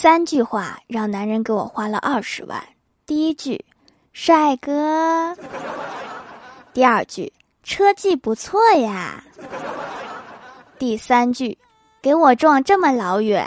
三句话让男人给我花了二十万。第一句帅哥。第二句车技不错呀。第三句给我撞这么老远。